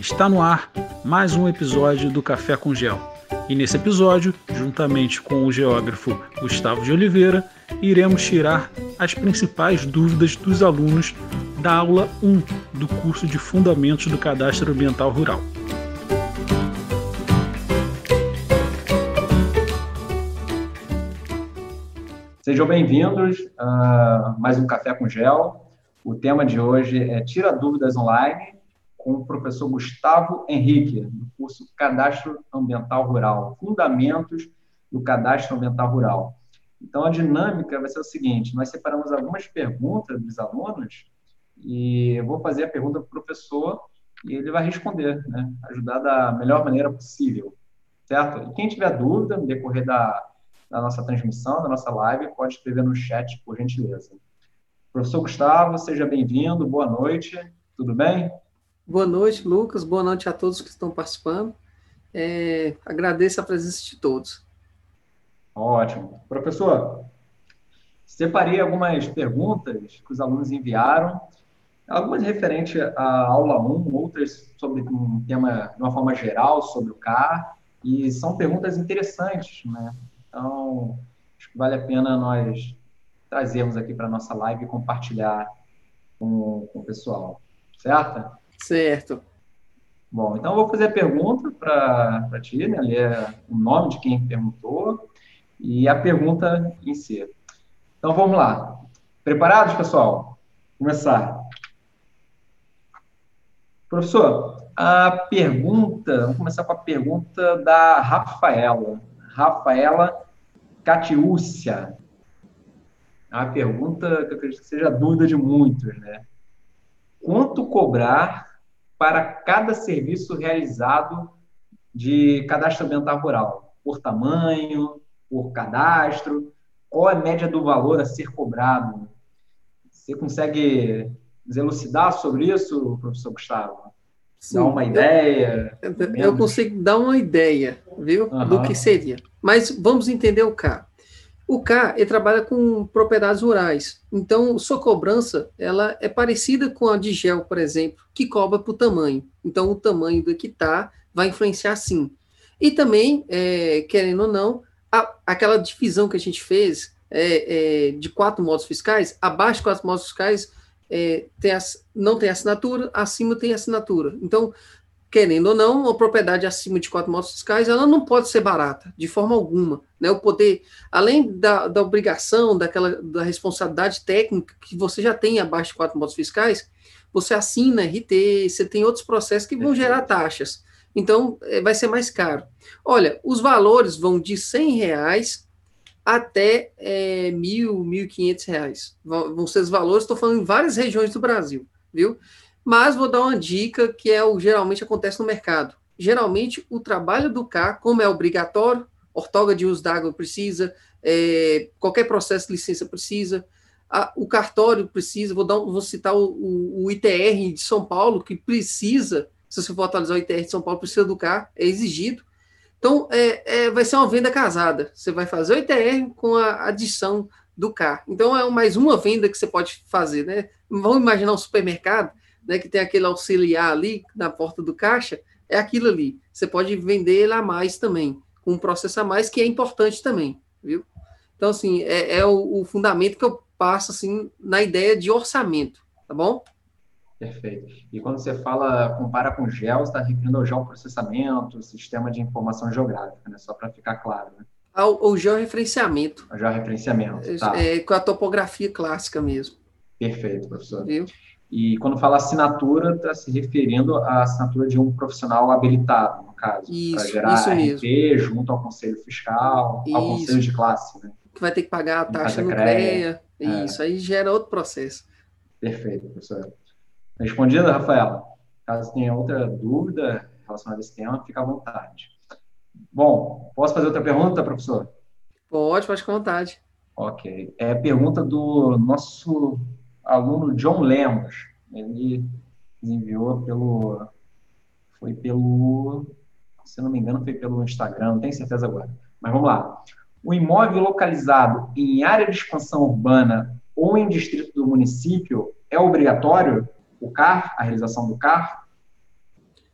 Está no ar mais um episódio do Café com Gel. E nesse episódio, juntamente com o geógrafo Gustavo de Oliveira, iremos tirar as principais dúvidas dos alunos da aula 1 do curso de Fundamentos do Cadastro Ambiental Rural. Sejam bem-vindos a mais um Café com Gel. O tema de hoje é Tira Dúvidas Online com o professor Gustavo Henrique, do curso Cadastro Ambiental Rural, Fundamentos do Cadastro Ambiental Rural. Então, a dinâmica vai ser o seguinte: nós separamos algumas perguntas dos alunos e eu vou fazer a pergunta para o professor e ele vai responder, né? ajudar da melhor maneira possível, certo? E quem tiver dúvida no decorrer da, da nossa transmissão, da nossa live, pode escrever no chat, por gentileza. Professor Gustavo, seja bem-vindo, boa noite, tudo bem? Boa noite, Lucas. Boa noite a todos que estão participando. É, agradeço a presença de todos. Ótimo. Professor, separei algumas perguntas que os alunos enviaram, algumas referentes à aula 1, outras sobre um tema de uma forma geral sobre o CAR, e são perguntas interessantes, né? Então, acho que vale a pena nós trazermos aqui para a nossa live e compartilhar com, com o pessoal, certo? Certo. Bom, então eu vou fazer a pergunta para ti, né? Ler o nome de quem perguntou e a pergunta em si. Então vamos lá. Preparados, pessoal? Começar. Professor, a pergunta, vamos começar com a pergunta da Rafaela. Rafaela Catiúcia. A pergunta que eu acredito que seja dúvida de muitos, né? Quanto cobrar para cada serviço realizado de cadastro ambiental rural, por tamanho, por cadastro, qual é a média do valor a ser cobrado? Você consegue elucidar sobre isso, professor Gustavo? Sim, dar uma ideia? Eu, eu, consigo dar uma ideia, viu, uhum. do que seria. Mas vamos entender o K. O K ele trabalha com propriedades rurais. Então, sua cobrança ela é parecida com a de gel, por exemplo, que cobra por tamanho. Então, o tamanho do hectare vai influenciar sim. E também, é, querendo ou não, a, aquela divisão que a gente fez é, é, de quatro modos fiscais, abaixo de quatro modos fiscais é, tem as, não tem assinatura, acima tem assinatura. Então, querendo ou não, uma propriedade acima de quatro motos fiscais, ela não pode ser barata, de forma alguma. Né? O poder, além da, da obrigação, daquela da responsabilidade técnica que você já tem abaixo de quatro motos fiscais, você assina RT, você tem outros processos que vão gerar taxas. Então, é, vai ser mais caro. Olha, os valores vão de 100 reais até é, mil, mil e quinhentos reais. Vão, vão ser os valores, estou falando em várias regiões do Brasil, viu? Mas vou dar uma dica que é o geralmente acontece no mercado. Geralmente o trabalho do CAR, como é obrigatório, ortoga de uso d'água precisa, é, qualquer processo de licença precisa, a, o cartório precisa, vou, dar, vou citar o, o, o, ITR de São Paulo, que precisa, se você for atualizar o ITR de São Paulo, precisa do CAR, é exigido. Então, é, é, vai ser uma venda casada. Você vai fazer o ITR com a adição do CAR. Então, é mais uma venda que você pode fazer, né? Vamos imaginar um supermercado, né, que tem aquele auxiliar ali na porta do caixa, é aquilo ali. Você pode vender ele a mais também, com um processo a mais, que é importante também, viu? Então, assim, é, é o, o, fundamento que eu passo, assim, na ideia de orçamento, tá bom? Perfeito. E quando você fala, compara com GEL, você está referindo ao geoprocessamento, sistema de informação geográfica, né? Só para ficar claro, né? Ao, ao georreferenciamento. Ao georreferenciamento, tá. É, com a topografia clássica mesmo. Perfeito, professor. Viu? E quando fala assinatura, está se referindo à assinatura de um profissional habilitado, no caso, para gerar isso RP mesmo. junto ao conselho fiscal, isso. ao conselho de classe, né? Que vai ter que pagar a taxa no CREA. É. Isso, aí gera outro processo. Perfeito, professor. Respondida, Rafaela? Caso tenha outra dúvida relacionada a esse tema, fica à vontade. Bom, posso fazer outra pergunta, professor? Pode, pode com vontade. Ok. É pergunta do nosso aluno John Lemos. Ele enviou pelo. Foi pelo. Se não me engano, foi pelo Instagram, não tenho certeza agora. Mas vamos lá. O imóvel localizado em área de expansão urbana ou em distrito do município é obrigatório o CAR, a realização do CAR?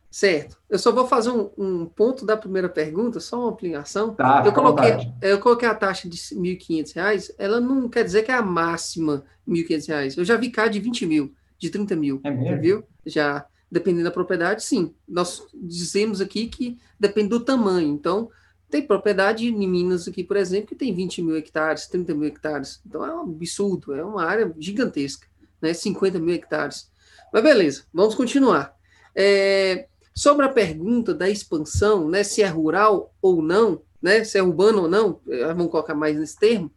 Certo. Eu só vou fazer um, um, ponto da primeira pergunta, só uma ampliação. Tá, eu, coloquei, eu coloquei a taxa de R$ 1.500, ela não quer dizer que é a máxima R$ 1.500. Eu já vi cá de 20 mil, de 30 mil. É mesmo? Viu? Já, dependendo da propriedade, sim. Nós dizemos aqui que depende do tamanho. Então, tem propriedade em Minas aqui, por exemplo, que tem 20 mil hectares, 30 mil hectares. Então é um absurdo, é uma área gigantesca, né? 50 mil hectares. Mas beleza, vamos continuar. É, sobre a pergunta da expansão, né? Se é rural ou não, né? Se é urbano ou não, é, vamos colocar mais nesse termo.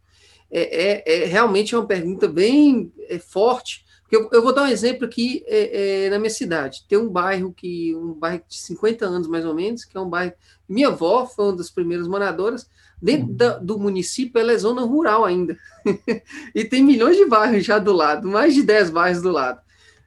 É, é, é realmente uma pergunta bem é, forte, eu, eu, vou dar um exemplo aqui é, é, na minha cidade. Tem um bairro que um bairro de 50 anos mais ou menos, que é um bairro. Minha avó foi uma das primeiras moradoras. Dentro uhum. da, do município, ela é zona rural ainda. e tem milhões de bairros já do lado, mais de 10 bairros do lado.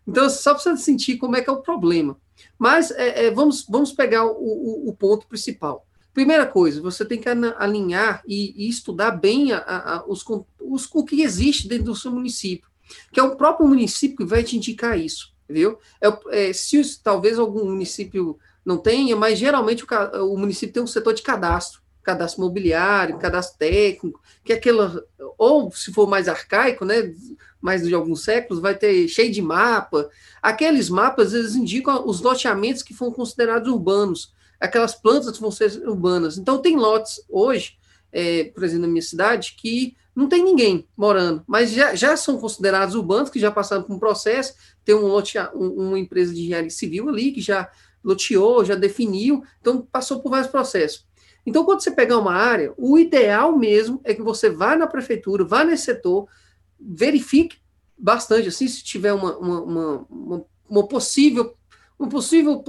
Então, só para você sentir como é que é o problema. Mas é, é, vamos, vamos pegar o, o, o, ponto principal. Primeira coisa, você tem que alinhar e, e estudar bem a, a, os, os, o que existe dentro do seu município que é o próprio município que vai te indicar isso, viu? É, é, se talvez algum município não tenha, mas geralmente o, o, município tem um setor de cadastro, cadastro imobiliário, cadastro técnico, que é aquela, ou se for mais arcaico, né, mais de alguns séculos, vai ter cheio de mapa. Aqueles mapas, eles indicam os loteamentos que foram considerados urbanos, aquelas plantas que vão ser urbanas. Então, tem lotes hoje, é, por exemplo, na minha cidade, que não tem ninguém morando, mas já, já são considerados urbanos, que já passaram por um processo, tem um lote, um, uma empresa de engenharia civil ali, que já loteou, já definiu, então passou por vários processos. Então, quando você pegar uma área, o ideal mesmo é que você vá na prefeitura, vá nesse setor, verifique bastante, assim, se tiver uma, uma, uma, uma possível uma possível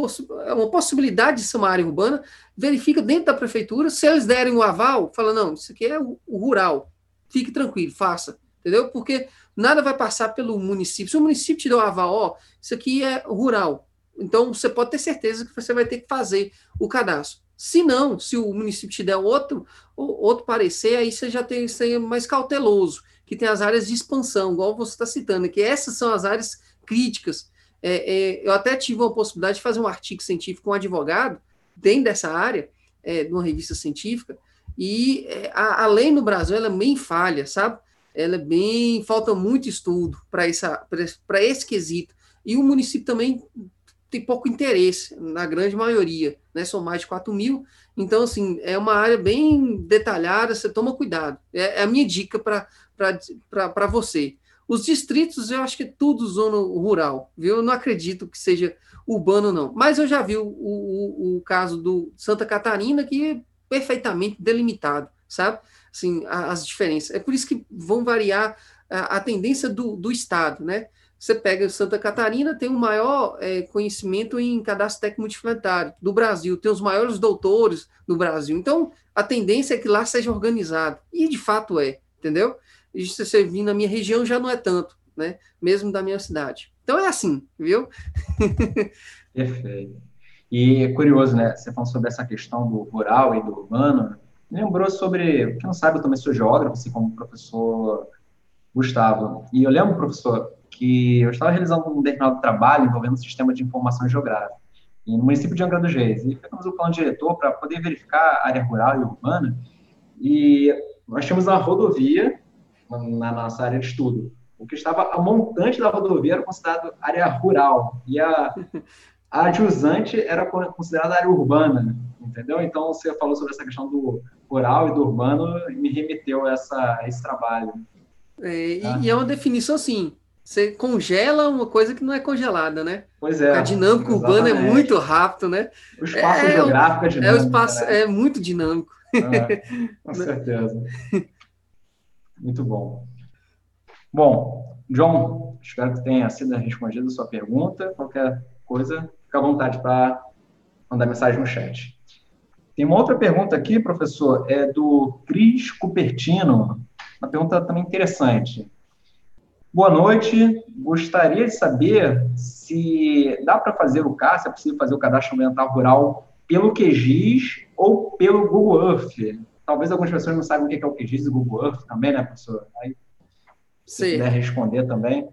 uma possibilidade de ser uma área urbana, verifica dentro da prefeitura, se eles derem o aval, fala, não, isso aqui é o, o rural, fique tranquilo, faça, entendeu? Porque nada vai passar pelo município. Se o município te deu aval, ó, isso aqui é rural, então você pode ter certeza que você vai ter que fazer o cadastro. Se não, se o município te der outro, outro parecer, aí você já tem que ser mais cauteloso, que tem as áreas de expansão, igual você está citando, que essas são as áreas críticas. É, é, eu até tive a possibilidade de fazer um artigo científico com um advogado dentro dessa área, é, de uma revista científica, e é, a, a, lei no Brasil ela é bem falha, sabe? Ela é bem. falta muito estudo para esse quesito. E o município também tem pouco interesse, na grande maioria, né? São mais de 4 mil. Então, assim, é uma área bem detalhada, você toma cuidado. É, é a minha dica para você. Os distritos, eu acho que é tudo zona rural, viu? Eu não acredito que seja urbano, não. Mas eu já vi o, o, o caso do Santa Catarina, que perfeitamente delimitado, sabe? Assim, as diferenças. É por isso que vão variar a, a tendência do, do Estado, né? Você pega Santa Catarina, tem o maior é, conhecimento em cadastro técnico multiplanetário do Brasil, tem os maiores doutores do Brasil. Então, a tendência é que lá seja organizado. E de fato é, entendeu? Vir na minha região, já não é tanto, né? Mesmo da minha cidade. Então é assim, viu? Perfeito. E é curioso, né? Você falando sobre essa questão do rural e do urbano, lembrou sobre, quem não sabe, eu também sou geógrafo, assim como o professor Gustavo. E eu lembro, professor, que eu estava realizando um determinado trabalho envolvendo o sistema de informação geográfica no município de Angra dos Reis. E ficamos o plano diretor para poder verificar a área rural e urbana. E nós tínhamos uma rodovia na nossa área de estudo. O que estava a montante da rodovia era considerado área rural. E a a adjusante era considerada área urbana, entendeu? Então, você falou sobre essa questão do rural e do urbano e me remeteu a, essa, a esse trabalho. É, tá? e, é uma definição assim, você congela uma coisa que não é congelada, né? Pois é. A dinâmica urbana é muito rápido, né? O espaço é, geográfico é dinâmico. É, o espaço né? é muito dinâmico. É, com certeza. Muito bom. Bom, John, espero que tenha sido respondida a sua pergunta. Qualquer coisa, fica à vontade para mandar mensagem no chat. Tem uma outra pergunta aqui, professor, é do Cris Cupertino. Uma pergunta também interessante. Boa noite. Gostaria de saber se dá para fazer o CAR, se é possível fazer o cadastro ambiental rural pelo QGIS ou pelo Google Earth. Talvez algumas pessoas não saibam o que é o QGIS e o Google Earth também, né, professor? Aí, se puder responder também.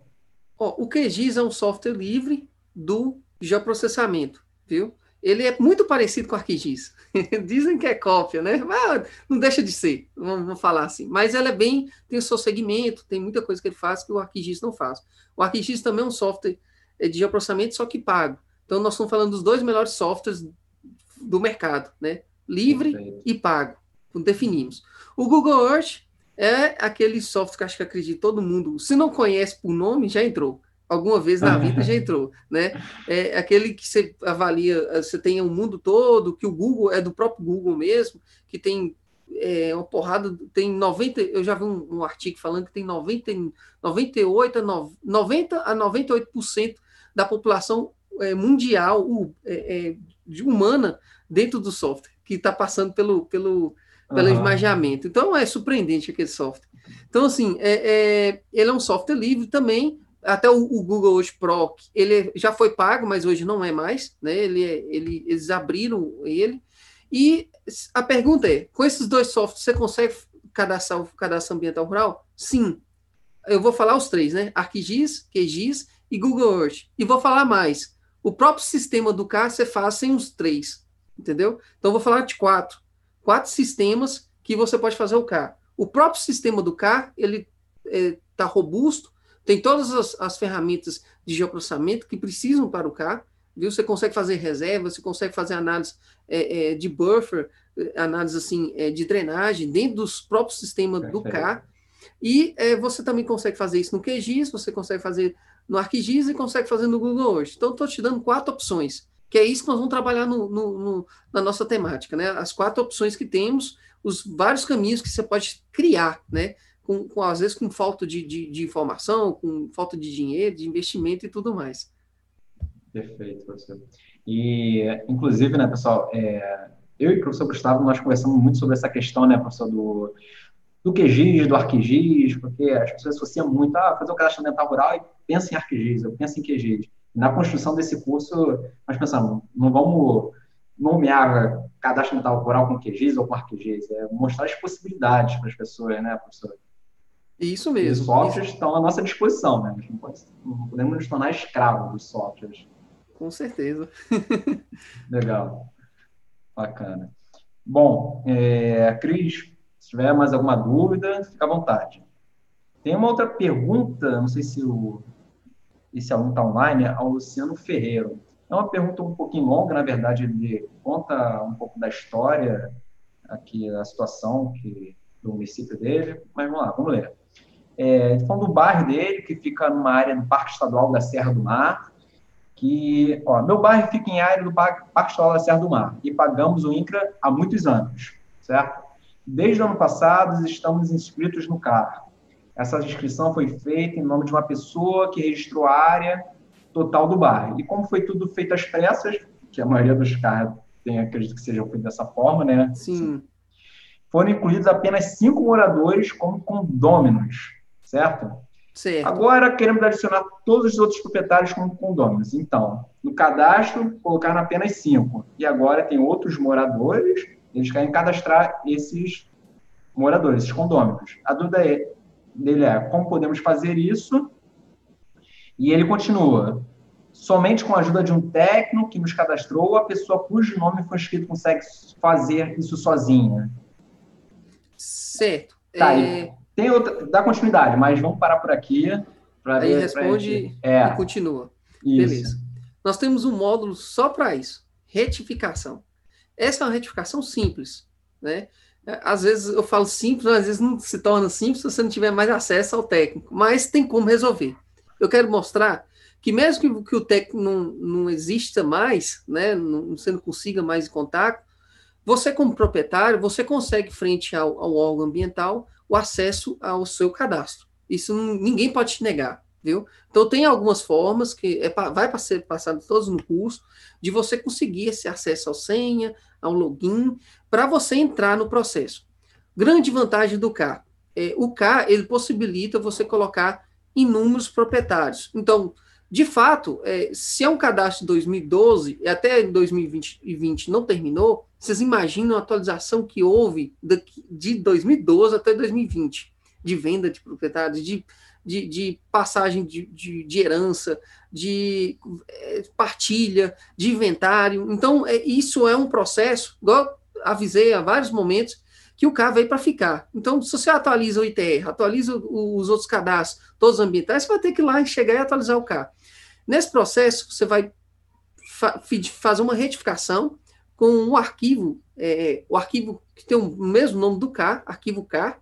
o QGIS é um software livre do geoprocessamento, viu? ele é muito parecido com o ArcGIS. Dizem que é cópia, né? Mas não deixa de ser, vamos falar assim. Mas ela é bem, tem o seu segmento, tem muita coisa que ele faz que o ArcGIS não faz. O ArcGIS também é um software é, de geoprocessamento, só que pago. Então, nós estamos falando dos dois melhores softwares do mercado, né? Livre Perfeito. e pago. Definimos. O Google Earth é aquele software que acho que acredito todo mundo, se não conhece por nome, já entrou alguma vez na vida já entrou, né? É aquele que você avalia, você tem o um mundo todo, que o Google é do próprio Google mesmo, que tem é, uma porrada, tem 90, eu já vi um, um, artigo falando que tem 90, 98 a 90 a 98% da população é, mundial é, é, humana dentro do software, que está passando pelo, pelo, pelo uhum. esmagamento. Então é surpreendente aquele software. Então, assim, é, é, ele é um software livre também, até o, o, Google hoje Pro, ele já foi pago, mas hoje não é mais, né? Ele, é, ele, eles abriram ele. E a pergunta é: com esses dois softwares, você consegue cadastrar o cadastro ambiental rural? Sim. Eu vou falar os três, né? ArcGIS, QGIS e Google Earth. E vou falar mais. O próprio sistema do CAR você faz sem os três, entendeu? Então vou falar de quatro. Quatro sistemas que você pode fazer o CAR. O próprio sistema do CAR, ele está é, tá robusto, tem todas as, as ferramentas de geoprocessamento que precisam para o CAR, viu? Você consegue fazer reserva, você consegue fazer análise é, é, de buffer, análise assim é, de drenagem dentro dos próprios sistemas do CAR. E é, você também consegue fazer isso no QGIS, você consegue fazer no ArcGIS e consegue fazer no Google Earth. Então, estou te dando quatro opções, que é isso que nós vamos trabalhar no, no, no, na nossa temática, né? As quatro opções que temos, os vários caminhos que você pode criar, né? com, com às vezes com falta de, de, de, informação, com falta de dinheiro, de investimento e tudo mais. Perfeito, professor. E, inclusive, né, pessoal, é, eu e o professor Gustavo, nós conversamos muito sobre essa questão, né, professor, do, do QGIS, do ArcGIS, porque as pessoas associam muito ah, fazer o cadastro ambiental rural e pensa em ArcGIS, eu penso em QGIS. Na construção desse curso, nós pensamos, não vamos nomear cadastro ambiental rural com QGIS ou com ArcGIS, é mostrar as possibilidades para as pessoas, né, professor? Isso mesmo. Os softwares isso. estão à nossa disposição, né? Não, pode, não podemos nos tornar escravos dos softwares. Com certeza. Legal. Bacana. Bom, é, Cris, se tiver mais alguma dúvida, fica à vontade. Tem uma outra pergunta, não sei se o, esse aluno está online, ao Luciano Ferreiro. É uma pergunta um pouquinho longa, na verdade, ele conta um pouco da história aqui, da situação que, do município dele, mas vamos lá, vamos ler. É, falando do bairro dele, que fica numa área do Parque Estadual da Serra do Mar, que, ó, meu bairro fica em área do Parque, Estadual da Serra do Mar, e pagamos o INCRA há muitos anos, certo? Desde o ano passado, estamos inscritos no CAR. Essa inscrição foi feita em nome de uma pessoa que registrou a área total do bairro. E como foi tudo feito às pressas, que a maioria dos carros tem, acredito que seja feito dessa forma, né? Sim. Foram incluídos apenas cinco moradores como condôminos certo? Certo. Agora queremos adicionar todos os outros proprietários como condôminos. Então, no cadastro, colocaram apenas cinco. E agora tem outros moradores, eles querem cadastrar esses moradores, esses condôminos. A dúvida é, dele é como podemos fazer isso? E ele continua. Somente com a ajuda de um técnico que nos cadastrou, a pessoa cujo nome foi escrito consegue fazer isso sozinha. Certo. Tá, é... Tem outra, dá continuidade, mas vamos parar por aqui. Aí ver, responde é. e continua. Isso. Beleza. Nós temos um módulo só para isso, retificação. Essa é uma retificação simples, né? Às vezes eu falo simples, às vezes não se torna simples se você não tiver mais acesso ao técnico, mas tem como resolver. Eu quero mostrar que mesmo que, que o técnico não, não exista mais, né, não, você não consiga mais contato, você como proprietário, você consegue frente ao, ao órgão ambiental o acesso ao seu cadastro. Isso ninguém pode te negar, viu? Então tem algumas formas que é, vai ser passado todos no curso de você conseguir esse acesso ao senha, ao login, para você entrar no processo. Grande vantagem do K. É, o K ele possibilita você colocar inúmeros proprietários. Então, de fato, é, se é um cadastro de 2012 e até 2020 não terminou, vocês imaginam a atualização que houve de 2012 até 2020, de venda de propriedades, de de, de passagem de, de, de, herança, de é, partilha, de inventário. Então, é, isso é um processo, igual avisei há vários momentos, que o carro veio para ficar. Então, se você atualiza o ITR, atualiza os outros cadastros, todos os ambientais, você vai ter que ir lá chegar e atualizar o carro. Nesse processo, você vai fa fazer uma retificação com um arquivo, é, o arquivo que tem o mesmo nome do CAR, arquivo CAR,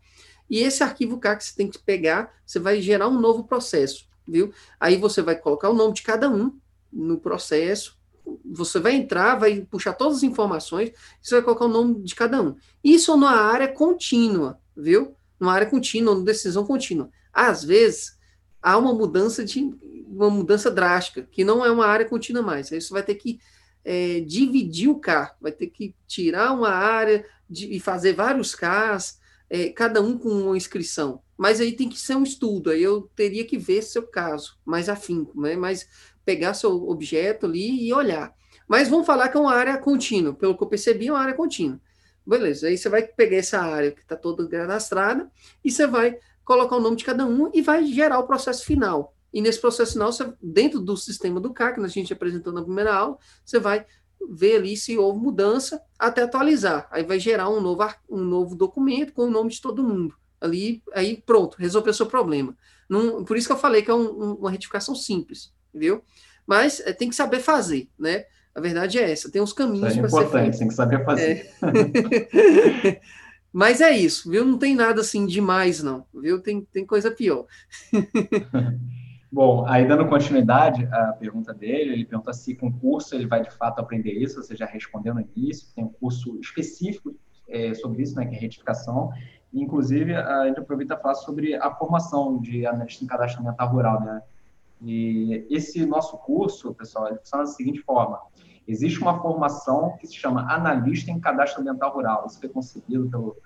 e esse arquivo CAR que você tem que pegar, você vai gerar um novo processo, viu? Aí você vai colocar o nome de cada um no processo, você vai entrar, vai puxar todas as informações, você vai colocar o nome de cada um. Isso numa área contínua, viu? Numa área contínua, numa decisão contínua. Às vezes, há uma mudança de uma mudança drástica, que não é uma área contínua mais. Aí você vai ter que é, dividir o CAR, vai ter que tirar uma área de, e fazer vários CARs, é, cada um com uma inscrição. Mas aí tem que ser um estudo, aí eu teria que ver seu caso mais afinco, né? Mas pegar seu objeto ali e olhar. Mas vamos falar que é uma área contínua, pelo que eu percebi, é uma área contínua. Beleza, aí você vai pegar essa área que está toda cadastrada e você vai colocar o nome de cada um e vai gerar o processo final. E nesse processo final, você, dentro do sistema do CAR, que a gente apresentou na primeira aula, você vai ver ali se houve mudança até atualizar. Aí vai gerar um novo, um novo documento com o nome de todo mundo. Ali, aí pronto, resolveu o seu problema. Não, por isso que eu falei que é um, uma retificação simples, viu? Mas é, tem que saber fazer, né? A verdade é essa, tem uns caminhos para ser feito. tem que saber fazer. É. Mas é isso, viu? Não tem nada assim demais, não, viu? Tem, tem coisa pior. Bom, aí dando continuidade à pergunta dele, ele pergunta se com curso ele vai de fato aprender isso, você já respondeu no início, tem um curso específico é, sobre isso, né, que é retificação, inclusive a gente aproveita para falar sobre a formação de analista em cadastro ambiental rural, né, e esse nosso curso, pessoal, ele funciona da seguinte forma, existe uma formação que se chama analista em cadastro ambiental rural, isso foi concebido pelo,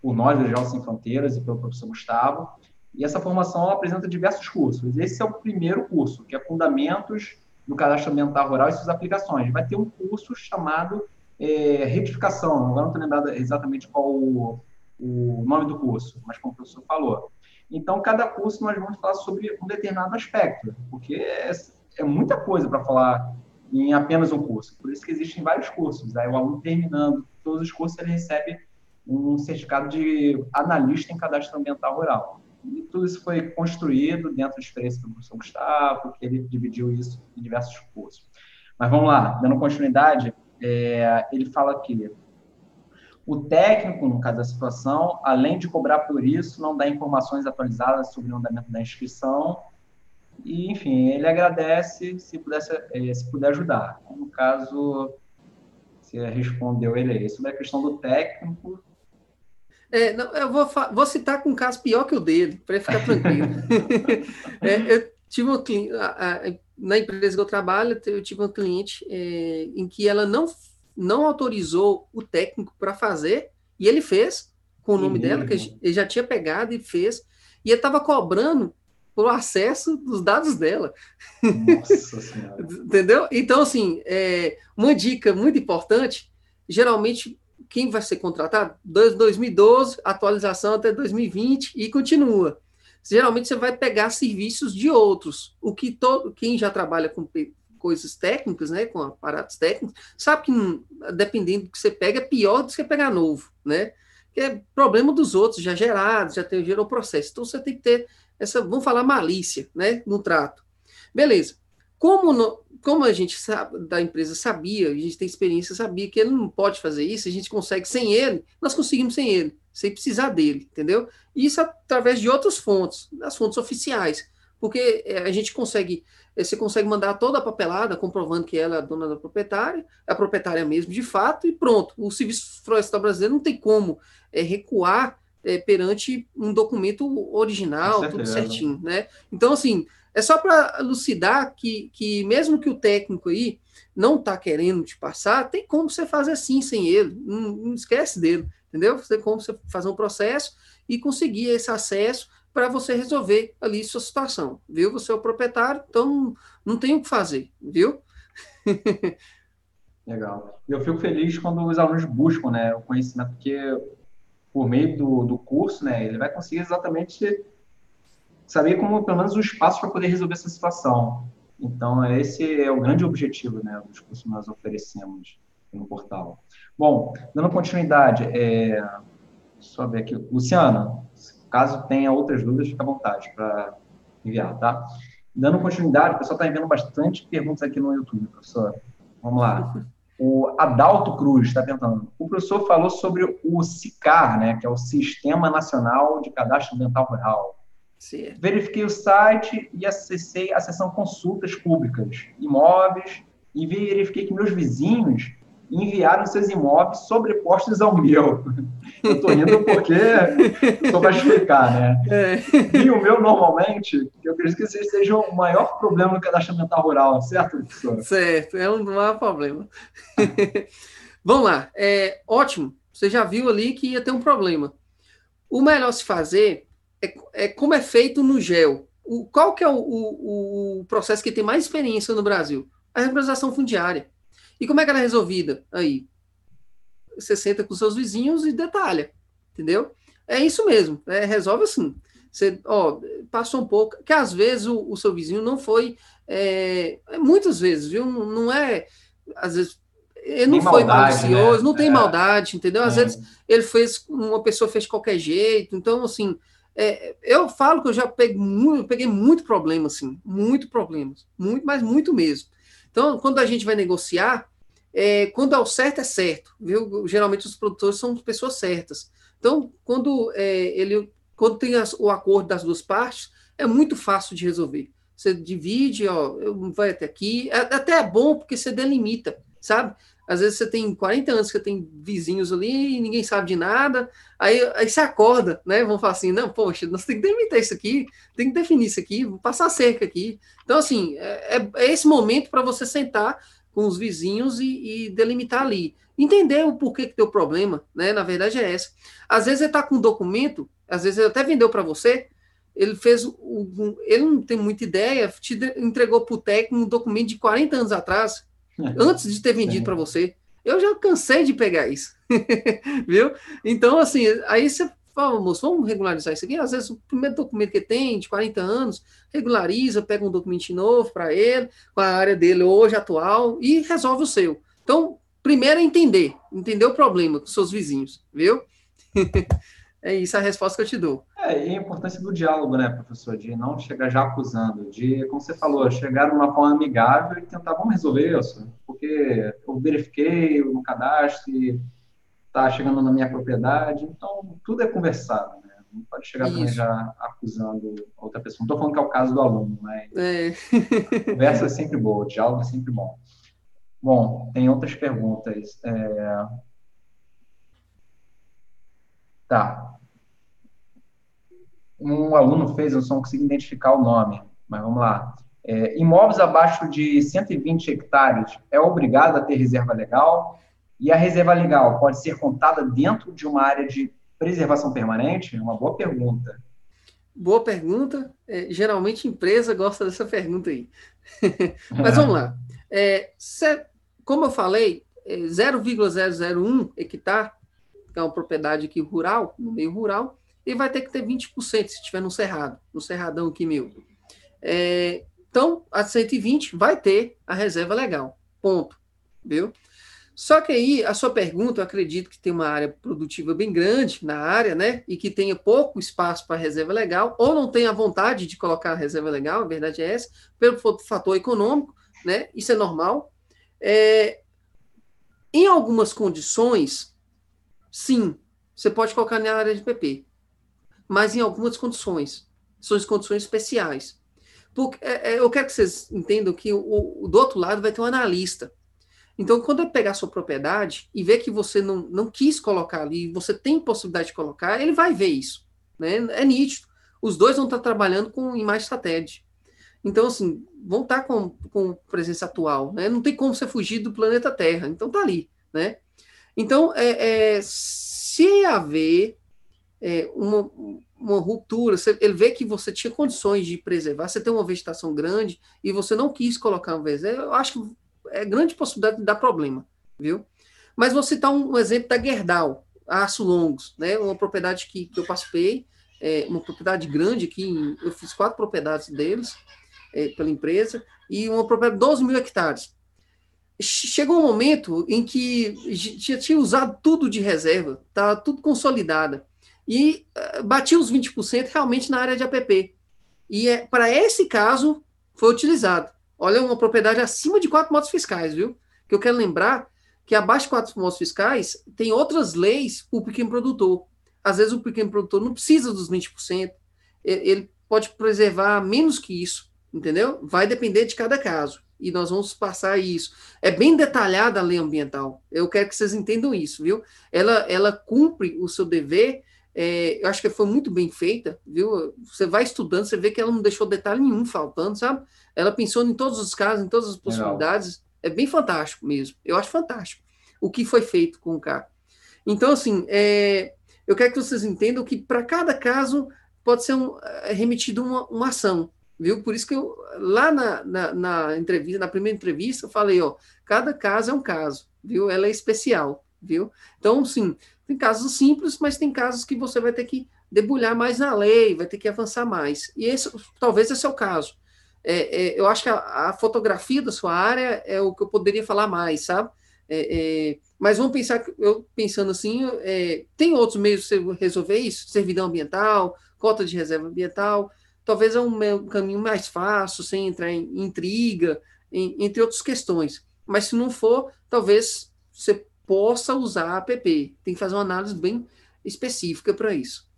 por nós, do Geol Sem Fronteiras, e pelo professor Gustavo, e essa formação apresenta diversos cursos. Esse é o primeiro curso, que é Fundamentos do Cadastro Ambiental Rural e suas aplicações. Vai ter um curso chamado é, Retificação. Agora não estou lembrado exatamente qual o, o nome do curso, mas como o professor falou. Então, cada curso nós vamos falar sobre um determinado aspecto, porque é, é muita coisa para falar em apenas um curso. Por isso que existem vários cursos. Aí o aluno terminando todos os cursos, ele recebe um certificado de analista em cadastro ambiental rural. E tudo isso foi construído dentro da experiência do professor Gustavo, que ele dividiu isso em diversos cursos. Mas vamos lá, dando continuidade, é, ele fala que o técnico, no caso da situação, além de cobrar por isso, não dá informações atualizadas sobre o andamento da inscrição. E, enfim, ele agradece se, pudesse, é, se puder ajudar. No caso, você respondeu ele aí. Sobre a questão do técnico, é, não, eu vou, vou citar com um caso pior que o dele, para ficar tranquilo. é, eu tive uma na empresa que eu trabalho, eu tive uma cliente é, em que ela não, não autorizou o técnico para fazer, e ele fez, com o nome dela, que ele já tinha pegado e fez, e ele estava cobrando pelo acesso dos dados dela. Nossa Senhora. Entendeu? Então, assim, é, uma dica muito importante, geralmente quem vai ser contratado? 2012, atualização até 2020 e continua. Geralmente você vai pegar serviços de outros. O que todo quem já trabalha com coisas técnicas, né, com aparatos técnicos, sabe que dependendo do que você pega é pior do que você pegar novo, né? Que é problema dos outros já gerados, já tem, gerou processo. Então você tem que ter essa, vamos falar malícia, né, no trato. Beleza. Como, no, como a gente sabe, da empresa sabia, a gente tem experiência, sabia que ele não pode fazer isso, a gente consegue sem ele, nós conseguimos sem ele, sem precisar dele, entendeu? Isso através de outras fontes, das fontes oficiais, porque é, a gente consegue, é, você consegue mandar toda a papelada comprovando que ela é a dona da proprietária, a proprietária mesmo de fato, e pronto. O Serviço Florestal Brasileiro não tem como é, recuar é, perante um documento original, tudo certinho, né? Então, assim, é só para elucidar que, que, mesmo que o técnico aí não está querendo te passar, tem como você fazer assim sem ele. Não, não esquece dele, entendeu? Tem como você fazer um processo e conseguir esse acesso para você resolver ali sua situação, viu? Você é o proprietário, então não tem o que fazer, viu? Legal. Eu fico feliz quando os alunos buscam né, o conhecimento, porque por meio do, do curso, né, ele vai conseguir exatamente saber como, pelo menos, os passos para poder resolver essa situação. Então, esse é o grande objetivo né, dos cursos que nós oferecemos no portal. Bom, dando continuidade, é... só ver aqui. Luciana, caso tenha outras dúvidas, fique à vontade para enviar, tá? Dando continuidade, o pessoal está enviando bastante perguntas aqui no YouTube, professor. Vamos lá. O Adalto Cruz está perguntando. O professor falou sobre o SICAR, né, que é o Sistema Nacional de Cadastro Ambiental Rural. Sim. Verifiquei o site e acessei a seção consultas públicas, imóveis, e verifiquei que meus vizinhos enviaram seus imóveis sobrepostos ao meu. Eu estou rindo porque só vai explicar, né? É. E o meu, normalmente, eu acredito que seja o maior problema no cadastro ambiental rural, certo, professor? Certo, é um maior problema. Vamos lá, é, ótimo, você já viu ali que ia ter um problema. O melhor se fazer é, é como é feito no GEL. O, qual que é o, o, o processo que tem mais experiência no Brasil? A regularização fundiária. E como é que ela é resolvida? Aí, você senta com seus vizinhos e detalha, entendeu? É isso mesmo, é, resolve assim. Você, ó, passou um pouco, que às vezes o, o seu vizinho não foi, é, é muitas vezes, viu? Não é, às vezes, ele não tem foi maldade, malicioso, né? não tem é. maldade, entendeu? Às é. vezes ele fez, uma pessoa fez de qualquer jeito, então, assim, é, eu falo que eu já peguei muito, peguei muito problema, assim, muito problemas, muito, mas muito mesmo. Então, quando a gente vai negociar, é, quando é o certo, é certo, viu? Geralmente os produtores são pessoas certas. Então, quando é, ele quando tem as, o acordo das duas partes, é muito fácil de resolver. Você divide, ó, vai até aqui, é, até é bom porque você delimita, sabe? Às vezes você tem 40 anos que tem vizinhos ali e ninguém sabe de nada, aí, aí você acorda, né? Vão falar assim, não, poxa, nós temos que delimitar isso aqui, tem que definir isso aqui, passar cerca aqui. Então, assim, é, é, é esse momento para você sentar com os vizinhos e, e, delimitar ali. Entender o porquê que deu problema, né? Na verdade é essa. Às vezes ele está com um documento, às vezes ele até vendeu para você, ele fez, um, ele não tem muita ideia, te entregou para o técnico um documento de 40 anos atrás, antes de ter vendido para você. Eu já cansei de pegar isso, viu? Então, assim, aí você fala, moço, vamos regularizar isso aqui. Às vezes, o primeiro documento que tem, de 40 anos, regulariza, pega um documento novo para ele, com a área dele hoje atual, e resolve o seu. Então, primeiro é entender, entender o problema com seus vizinhos, viu? é isso a resposta que eu te dou. É, e a importância do diálogo, né, professor? De não chegar já acusando, de, como você falou, chegar de uma forma amigável e tentar, vamos resolver isso, porque eu verifiquei no cadastro e está chegando na minha propriedade, então tudo é conversado, né? Não pode chegar também já acusando outra pessoa. Não estou falando que é o caso do aluno, mas é. conversa é sempre boa, o diálogo é sempre bom. Bom, tem outras perguntas. É... Tá. Um aluno fez, eu só não consigo identificar o nome, mas vamos lá. É, imóveis abaixo de 120 hectares é obrigado a ter reserva legal? E a reserva legal pode ser contada dentro de uma área de preservação permanente? É uma boa pergunta. Boa pergunta. É, geralmente empresa gosta dessa pergunta aí. Mas vamos lá. É, como eu falei, é 0,001 hectare, que é uma propriedade aqui rural, no meio rural, e vai ter que ter 20% se estiver no cerrado, no cerradão aqui meu. É, então, a 120 vai ter a reserva legal. Ponto. Viu? Só que aí, a sua pergunta, eu acredito que tem uma área produtiva bem grande na área, né? E que tenha pouco espaço para reserva legal, ou não tenha vontade de colocar a reserva legal, a verdade é essa, pelo fator econômico, né? Isso é normal. É, em algumas condições, sim, você pode colocar na área de PP. Mas em algumas condições, são as condições especiais. Porque, é, é, eu quero que vocês entendam que o, o, do outro lado vai ter um analista então, quando ele pegar sua propriedade e ver que você não, não quis colocar ali, você tem possibilidade de colocar, ele vai ver isso. Né? É nítido. Os dois vão estar trabalhando com imagem satélite. Então, assim, vão estar com, com presença atual. Né? Não tem como você fugir do planeta Terra. Então, tá ali. Né? Então, é, é se haver é, uma, uma ruptura, ele vê que você tinha condições de preservar, você tem uma vegetação grande e você não quis colocar um VZ, eu acho que é grande possibilidade de dar problema, viu? Mas vou citar um, um exemplo da Gerdau, Aço Longos, né? Uma propriedade que, que eu participei, é, uma propriedade grande aqui, eu fiz quatro propriedades deles, é, pela empresa, e uma propriedade de 12 mil hectares. Chegou um momento em que já tinha usado tudo de reserva, estava tudo consolidada, e uh, os 20% realmente na área de APP. E é, para esse caso, foi utilizado. Olha, uma propriedade acima de quatro motos fiscais, viu? Que eu quero lembrar que abaixo de quatro motos fiscais tem outras leis o pequeno produtor. Às vezes o pequeno produtor não precisa dos 20%, ele pode preservar menos que isso, entendeu? Vai depender de cada caso. E nós vamos passar isso. É bem detalhada a lei ambiental. Eu quero que vocês entendam isso, viu? Ela, ela cumpre o seu dever é, eu acho que foi muito bem feita, viu? Você vai estudando, você vê que ela não deixou detalhe nenhum faltando, sabe? Ela pensou em todos os casos, em todas as possibilidades. É bem fantástico mesmo. Eu acho fantástico o que foi feito com o carro. Então, assim, é, eu quero que vocês entendam que para cada caso pode ser um, é, remetido uma, uma ação, viu? Por isso que eu, lá na, na, na, entrevista, na primeira entrevista, eu falei, ó, cada caso é um caso, viu? Ela é especial, viu? Então, sim, tem casos simples, mas tem casos que você vai ter que debulhar mais na lei, vai ter que avançar mais. E esse, talvez esse é o caso. É, é, eu acho que a, a, fotografia da sua área é o que eu poderia falar mais, sabe? É, é mas vamos pensar, eu pensando assim, é, tem outros meios de resolver isso? Servidão ambiental, cota de reserva ambiental, talvez é um, caminho mais fácil, sem entrar em intriga, em, entre outras questões. Mas se não for, talvez você possa usar a app. Tem que fazer uma análise bem específica para isso.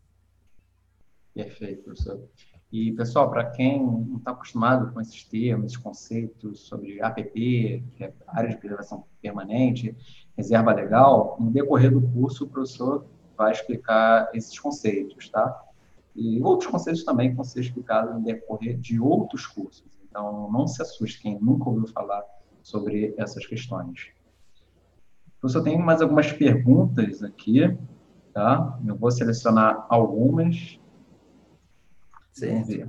Perfeito, professor. E, pessoal, para quem não está acostumado com esses termos, esses conceitos sobre APP, que é área de preservação permanente, reserva legal, no decorrer do curso o professor vai explicar esses conceitos, tá? E outros conceitos também que vão ser explicados no decorrer de outros cursos. Então, não se assuste quem nunca ouviu falar sobre essas questões. Professor, tem mais algumas perguntas aqui, tá? Eu vou selecionar algumas. Vamos ver.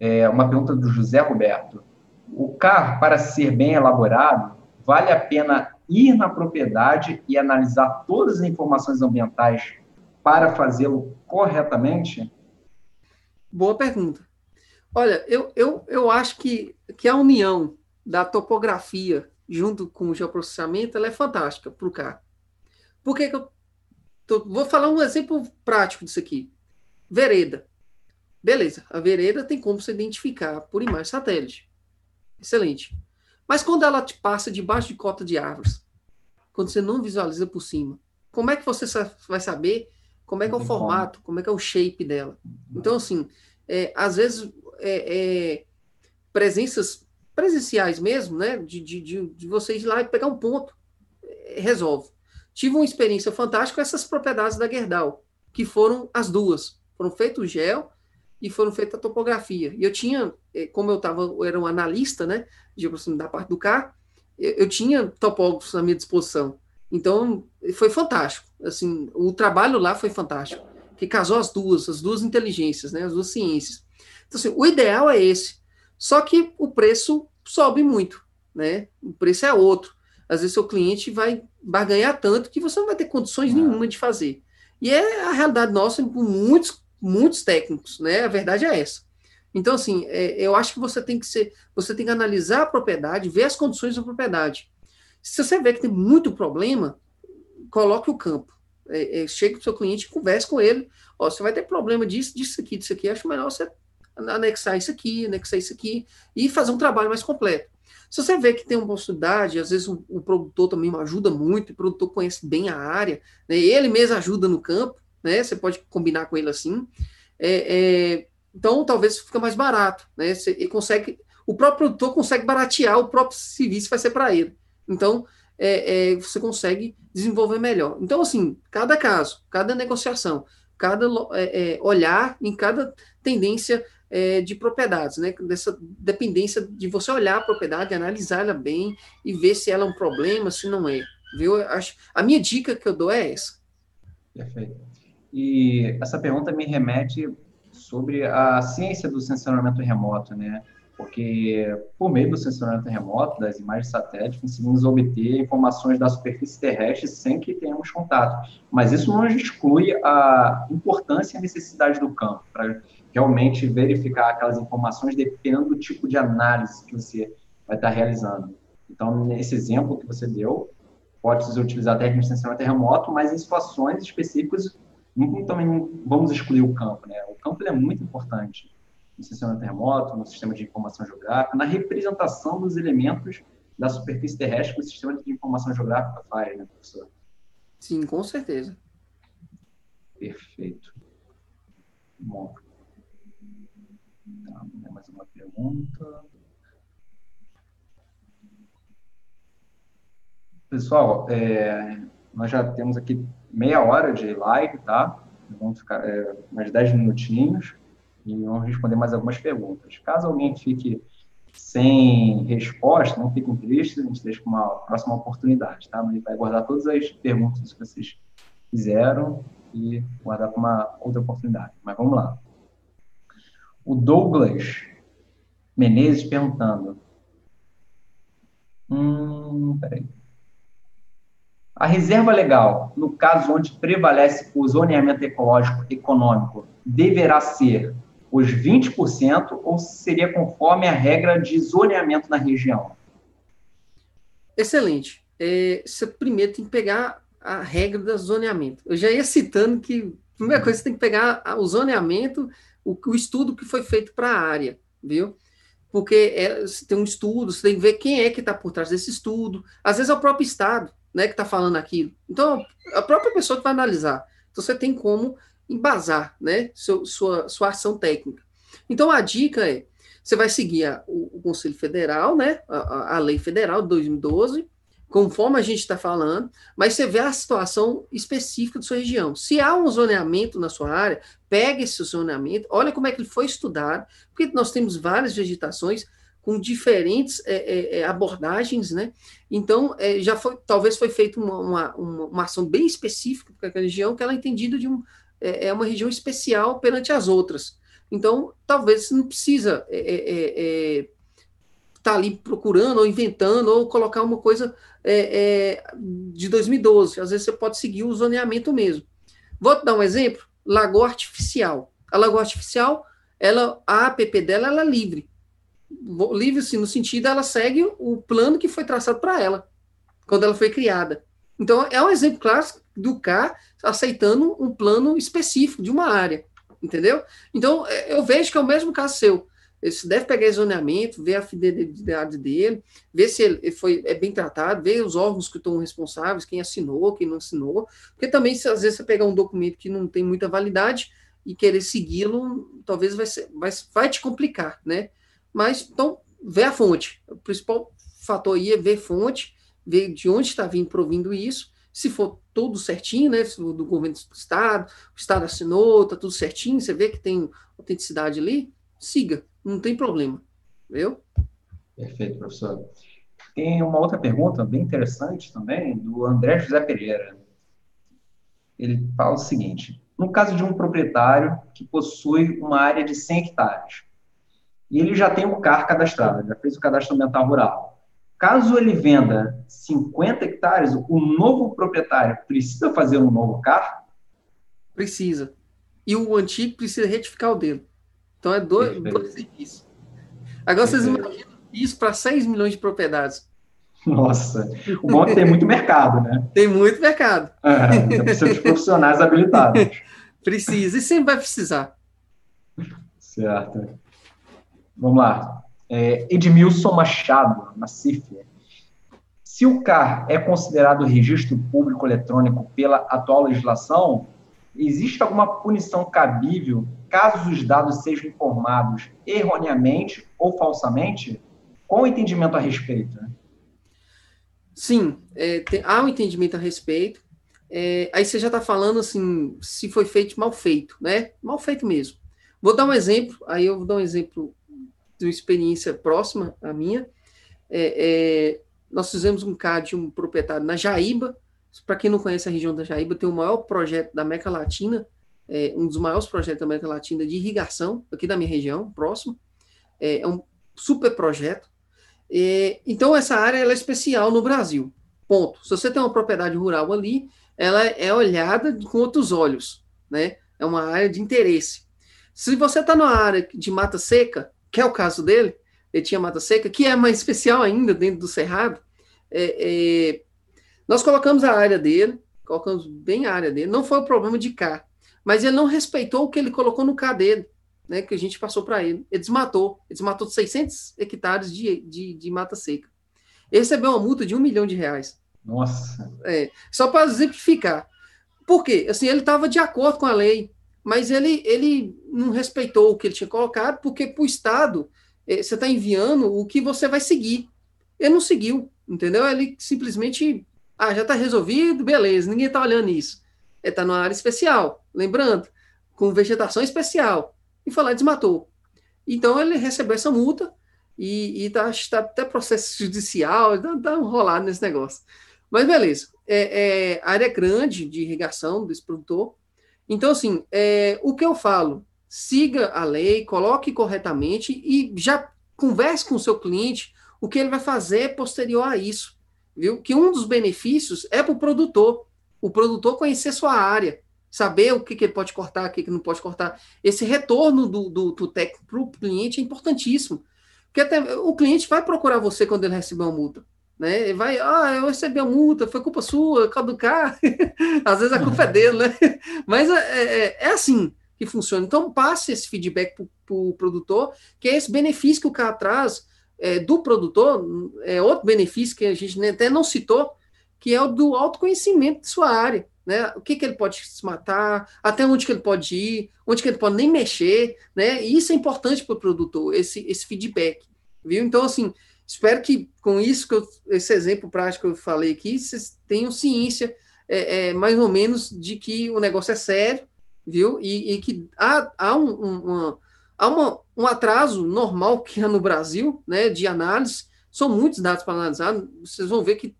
É, é uma pergunta do José Roberto. O carro, para ser bem elaborado, vale a pena ir na propriedade e analisar todas as informações ambientais para fazê-lo corretamente? Boa pergunta. Olha, eu, eu, eu acho que, que a união da topografia junto com o geoprocessamento ela é fantástica para o carro. Por que, que eu tô, vou falar um exemplo prático disso aqui? Vereda. Beleza, a vereda tem como se identificar por imagem satélite. Excelente. Mas quando ela te passa debaixo de cota de árvores, quando você não visualiza por cima, como é que você vai saber como é que é o formato, como é que é o shape dela? Então, assim, é, às vezes é, é, presenças presenciais mesmo, né? De, de, de, de vocês ir lá e pegar um ponto, é, resolve. Tive uma experiência fantástica com essas propriedades da Gerdau, que foram as duas. Foram feitos o gel e foram feita a topografia. E eu tinha, é, como eu tava, eu era um analista, né, de da parte do carro, eu, eu tinha topógrafos à minha disposição. Então, foi fantástico. Assim, o trabalho lá foi fantástico, que casou as duas, as duas inteligências, né, as duas ciências. Então, assim, o ideal é esse. Só que o preço sobe muito, né? O preço é outro. Às vezes, seu cliente vai barganhar tanto que você não vai ter condições nenhuma de fazer. E é a realidade nossa com muitos, muitos técnicos, né? A verdade é essa. Então, assim, é, eu acho que você tem que ser, você tem que analisar a propriedade, ver as condições da propriedade. Se você vê que tem muito problema, coloque o campo. É, é, chegue para o seu cliente e converse com ele. Ó, você vai ter problema disso, disso aqui, disso aqui. Acho melhor você anexar isso aqui, anexar isso aqui, e fazer um trabalho mais completo. Se você vê que tem uma possibilidade, às vezes o, o produtor também ajuda muito, o produtor conhece bem a área, né, ele mesmo ajuda no campo, né, você pode combinar com ele assim, é, é, então talvez fica mais barato, né, você consegue, o próprio produtor consegue baratear o próprio serviço que vai ser para ele, então é, é, você consegue desenvolver melhor. Então, assim, cada caso, cada negociação, cada é, é, olhar em cada tendência de propriedades, né? Dessa dependência de você olhar a propriedade, analisar ela bem e ver se ela é um problema, se não é. Viu? Acho, a minha dica que eu dou é essa. Perfeito. E essa pergunta me remete sobre a ciência do sensoramento remoto, né? porque por meio do sensoramento remoto, das imagens satélites, conseguimos obter informações da superfície terrestre sem que tenhamos contato. Mas isso não exclui a importância e a necessidade do campo para realmente verificar aquelas informações dependendo do tipo de análise que você vai estar realizando. Então, nesse exemplo que você deu, pode-se utilizar a técnica de sensoramento remoto, mas em situações específicas, não, também vamos excluir o campo. Né? O campo é muito importante no sistema terremoto, no sistema de informação geográfica, na representação dos elementos da superfície terrestre que o sistema de informação geográfica faz, né, professor? Sim, com certeza. Perfeito. Bom. Tá, mais uma pergunta. Pessoal, é, nós já temos aqui meia hora de live, tá? Vamos ficar é, mais 10 minutinhos e vamos responder mais algumas perguntas. Caso alguém fique sem resposta, não fiquem tristes, a gente deixa para uma próxima oportunidade, tá? A gente vai guardar todas as perguntas que vocês fizeram e guardar para uma outra oportunidade. Mas vamos lá. O Douglas Menezes perguntando. Hum, peraí. A reserva legal, no caso onde prevalece o zoneamento ecológico econômico, deverá ser os 20% ou seria conforme a regra de zoneamento na região? Excelente. É, você primeiro tem que pegar a regra do zoneamento. Eu já ia citando que a primeira coisa você tem que pegar o zoneamento, o, o estudo que foi feito para a área, viu? Porque é, você tem um estudo, você tem que ver quem é que está por trás desse estudo. Às vezes é o próprio Estado né, que está falando aquilo. Então, a própria pessoa que vai analisar. Então, você tem como embasar né, seu, sua, sua ação técnica. Então, a dica é, você vai seguir a, o, o, Conselho Federal, né, a, a, Lei Federal de 2012, conforme a gente está falando, mas você vê a situação específica da sua região. Se há um zoneamento na sua área, pegue esse zoneamento, olha como é que ele foi estudado, porque nós temos várias vegetações, com diferentes é, é, é, abordagens, né? Então, é, já foi, talvez foi feita uma, uma, uma, ação bem específica para aquela região, que ela é entendida de um, é, é uma região especial perante as outras. Então, talvez não precisa estar é, tá ali procurando, ou inventando, ou colocar uma coisa de 2012. Às vezes você pode seguir o zoneamento mesmo. Vou te dar um exemplo: lagoa artificial. A lagoa artificial, ela, a APP dela ela é livre livre assim, no sentido ela segue o plano que foi traçado para ela quando ela foi criada. Então é um exemplo clássico do K aceitando um plano específico de uma área, entendeu? Então é, eu vejo que é o mesmo caso seu. Você deve pegar zoneamento, ver a fidelidade dele, ver se ele foi é bem tratado, ver os órgãos que estão responsáveis, quem assinou, quem não assinou, porque também se às vezes você pegar um documento que não tem muita validade e querer segui-lo, talvez vai, ser, vai, vai te complicar, né? Mas, então, vê a fonte. O principal fator aí é ver fonte, ver de onde está vindo, provindo isso. Se for tudo certinho, né? Do governo do Estado, o Estado assinou, está tudo certinho, você vê que tem autenticidade ali, siga, não tem problema. Viu? Perfeito, professor. Tem uma outra pergunta bem interessante também, do André José Pereira. Ele fala o seguinte: no caso de um proprietário que possui uma área de 100 hectares, e ele já tem o CAR cadastrado, já fez o cadastro ambiental rural. Caso ele venda 50 hectares, o novo proprietário precisa fazer um novo CAR? Precisa. E o antigo precisa retificar o dele. Então é dois, dois serviços. Agora vocês imaginam isso para 6 milhões de propriedades. Nossa, o bom é que tem muito mercado, né? Tem muito mercado. É, precisa de profissionais habilitados. Precisa, e sempre vai precisar. Certo. Vamos lá. É, Edmilson Machado, na CIF. Se o CAR é considerado registro público eletrônico pela atual legislação, existe alguma punição cabível caso os dados sejam informados erroneamente ou falsamente? Qual o entendimento a respeito? Né? Sim, é, tem, há um entendimento a respeito. É, aí você já está falando assim, se foi feito mal feito, né? Mal feito mesmo. Vou dar um exemplo, aí eu vou dar um exemplo de uma experiência próxima à minha. É, é, nós fizemos um CAD de um proprietário na Jaíba. Para quem não conhece a região da Jaíba, tem o maior projeto da América Latina, é, um dos maiores projetos da América Latina de irrigação, aqui da minha região, próximo. É, é um, super projeto. E, então, essa área é especial no Brasil. Ponto. Se você tem uma propriedade rural ali, ela é olhada com outros olhos, né? É uma área de interesse. Se você está numa área de mata seca, que é o caso dele, ele tinha mata seca, que é mais especial ainda dentro do cerrado, é, é, nós colocamos a área dele, colocamos bem a área dele, não foi o problema de cá, mas ele não respeitou o que ele colocou no cá dele, né, que a gente passou para ele. Ele desmatou, ele desmatou 600 hectares de, de, de mata seca. Ele recebeu uma multa de um milhão de reais. Nossa! É, só para exemplificar. Por quê? Assim, ele estava de acordo com a lei, mas ele, ele não respeitou o que ele tinha colocado, porque para o Estado é, você está enviando o que você vai seguir. Ele não seguiu, entendeu? Ele simplesmente, ah, já está resolvido, beleza, ninguém está olhando isso. Ele está numa área especial, lembrando, com vegetação especial, e foi lá e desmatou. Então ele recebeu essa multa e está tá até processo judicial, está tá enrolado nesse negócio. Mas beleza, é, é, área é grande de irrigação desse produtor. Então, assim, é, o que eu falo, siga a lei, coloque corretamente e já converse com o seu cliente o que ele vai fazer posterior a isso, viu? Que um dos benefícios é para o produtor, o produtor conhecer sua área, saber o que, que ele pode cortar, o que, que não pode cortar. Esse retorno do, do, do técnico para o cliente é importantíssimo, porque até, o cliente vai procurar você quando ele receber uma multa. Né? Ele vai, ah, eu recebi a multa, foi culpa sua, caducar. Às vezes a culpa é dele, né? Mas é, é, é assim que funciona. Então, passe esse feedback para o pro produtor, que é esse benefício que o cara traz é, do produtor, é outro benefício que a gente até não citou, que é o do autoconhecimento de sua área. Né? O que, que ele pode se matar, até onde que ele pode ir, onde que ele pode nem mexer, né? E isso é importante para o produtor, esse, esse feedback, viu? Então, assim, espero que com isso, que eu, esse exemplo prático que eu falei aqui, vocês tenham ciência, é, é, mais ou menos, de que o negócio é sério, viu? E, e que há, há, um, um, uma, há uma, um atraso normal que há no Brasil, né, de análise, são muitos dados para analisar, vocês vão ver que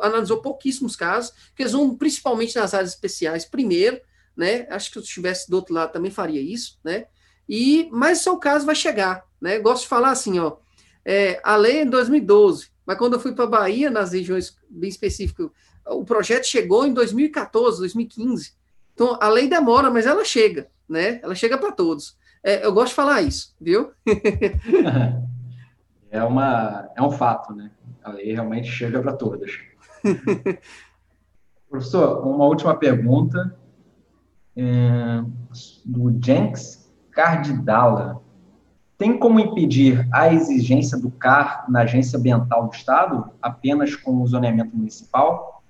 analisou pouquíssimos casos, que eles vão principalmente nas áreas especiais primeiro, né, acho que se eu estivesse do outro lado também faria isso, né, e, mas seu caso vai chegar, né, gosto de falar assim, ó, é, a lei é em 2012, mas quando eu fui para a Bahia, nas regiões bem específicas, o projeto chegou em 2014, 2015, então, a lei demora, mas ela chega, né? Ela chega para todos. É, eu gosto de falar isso, viu? é, uma, é um fato, né? A lei realmente chega para todas. Professor, uma última pergunta é, do Jenks Cardidala. Tem como impedir a exigência do CAR na agência ambiental do Estado apenas com o zoneamento municipal?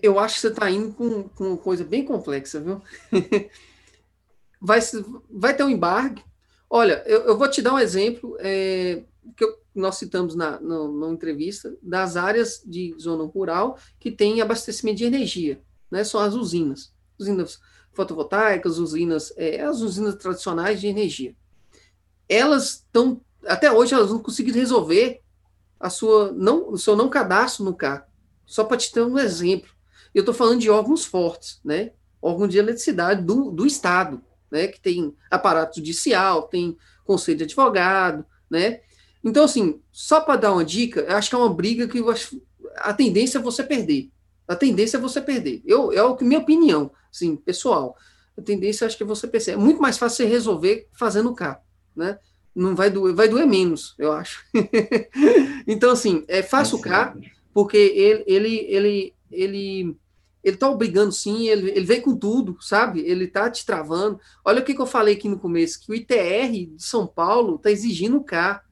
eu acho que você está indo com, com coisa bem complexa, viu? vai, vai ter um embargue. Olha, eu, eu vou te dar um exemplo é, que eu, nós citamos na, na, na, entrevista das áreas de zona rural que tem abastecimento de energia, né? São as usinas, usinas fotovoltaicas, usinas, é, as usinas tradicionais de energia. Elas estão, até hoje, elas não conseguiram resolver a sua não, o seu não cadastro no CAR. Só para te ter um exemplo. Eu estou falando de órgãos fortes, né? Órgão de eletricidade do, do Estado, né? Que tem aparato judicial, tem conselho de advogado, né? Então, assim, só para dar uma dica, acho que é uma briga que acho, a tendência é você perder. A tendência é você perder. Eu, é o que minha opinião, assim, pessoal. A tendência acho que é você perceber. É muito mais fácil você resolver fazendo cá, né? Não vai doer, vai doer menos, eu acho. então, assim, é fácil cá, porque ele, ele, ele, ele ele tá obrigando sim, ele, ele vem com tudo, sabe? Ele tá te travando. Olha o que, que eu falei aqui no começo, que o ITR de São Paulo tá exigindo cá.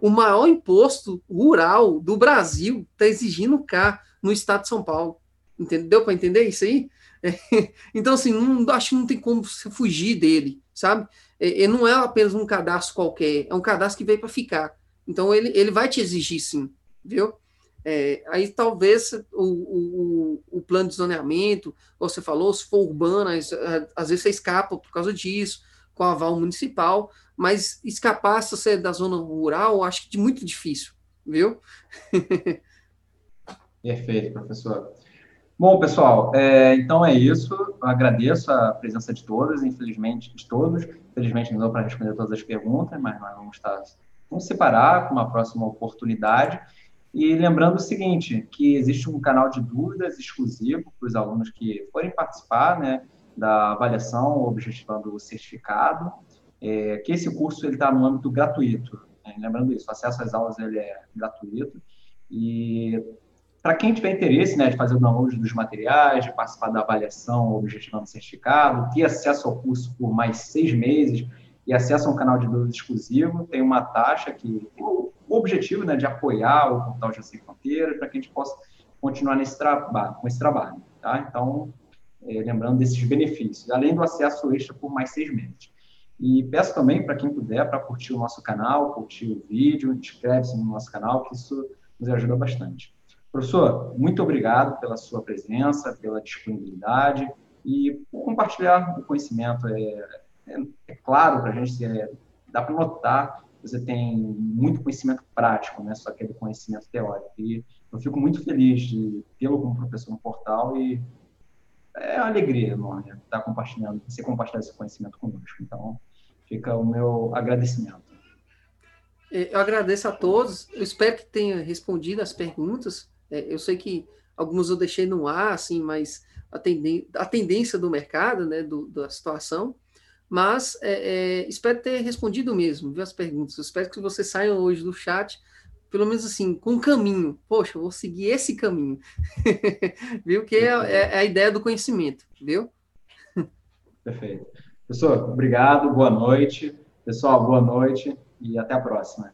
O maior imposto rural do Brasil tá exigindo cá no estado de São Paulo. Entendeu para entender isso aí? É. Então, assim, não, acho que não tem como você fugir dele, sabe? Ele não é apenas um cadastro qualquer, é um cadastro que veio para ficar. Então, ele, ele vai te exigir sim, viu? É, aí talvez o, o, o, plano de zoneamento, você falou, se for urbana, às vezes você escapa por causa disso, com aval municipal, mas escapar se você é da zona rural, acho que é muito difícil, viu? Perfeito, professor. Bom, pessoal, é, então é isso. Eu agradeço a presença de todos, infelizmente, de todos. Infelizmente não deu para responder todas as perguntas, mas nós vamos estar vamos separar com uma próxima oportunidade. E lembrando o seguinte, que existe um canal de dúvidas exclusivo para os alunos que forem participar né, da avaliação objetivando o certificado, é, que esse curso está no âmbito gratuito. Né? Lembrando isso, o acesso às aulas ele é gratuito. E para quem tiver interesse né, de fazer o download dos materiais, de participar da avaliação objetivando certificado, ter acesso ao curso por mais seis meses e acesso a um canal de dúvidas exclusivo, tem uma taxa que tem o objetivo né, de apoiar o portal Já Sem Fronteiras para que a gente possa continuar nesse trabalho, com esse trabalho. Tá? Então, é, lembrando desses benefícios, além do acesso extra por mais seis meses. E peço também para quem puder para curtir o nosso canal, curtir o vídeo, inscreve-se no nosso canal, que isso nos ajuda bastante. Professor, muito obrigado pela sua presença, pela disponibilidade e por compartilhar o conhecimento. É, é, é claro para a gente, é, dá para notar que você tem muito conhecimento prático, né? só aquele conhecimento teórico. E eu fico muito feliz de tê-lo como professor no portal e é uma alegria enorme estar compartilhando, você compartilhar esse conhecimento conosco. Então, fica o meu agradecimento. É, eu agradeço a todos. Eu espero que tenha respondido as perguntas. É, eu sei que alguns eu deixei no ar, assim, mas a, a tendência do mercado, né, do, da situação, mas é, é, espero ter respondido mesmo, viu, as perguntas. Eu espero que vocês saiam hoje do chat, pelo menos assim, com um caminho. Poxa, vou seguir esse caminho, viu? Que é, é, é, a ideia do conhecimento, viu? Perfeito. Professor, obrigado, boa noite. Pessoal, boa noite e até a próxima.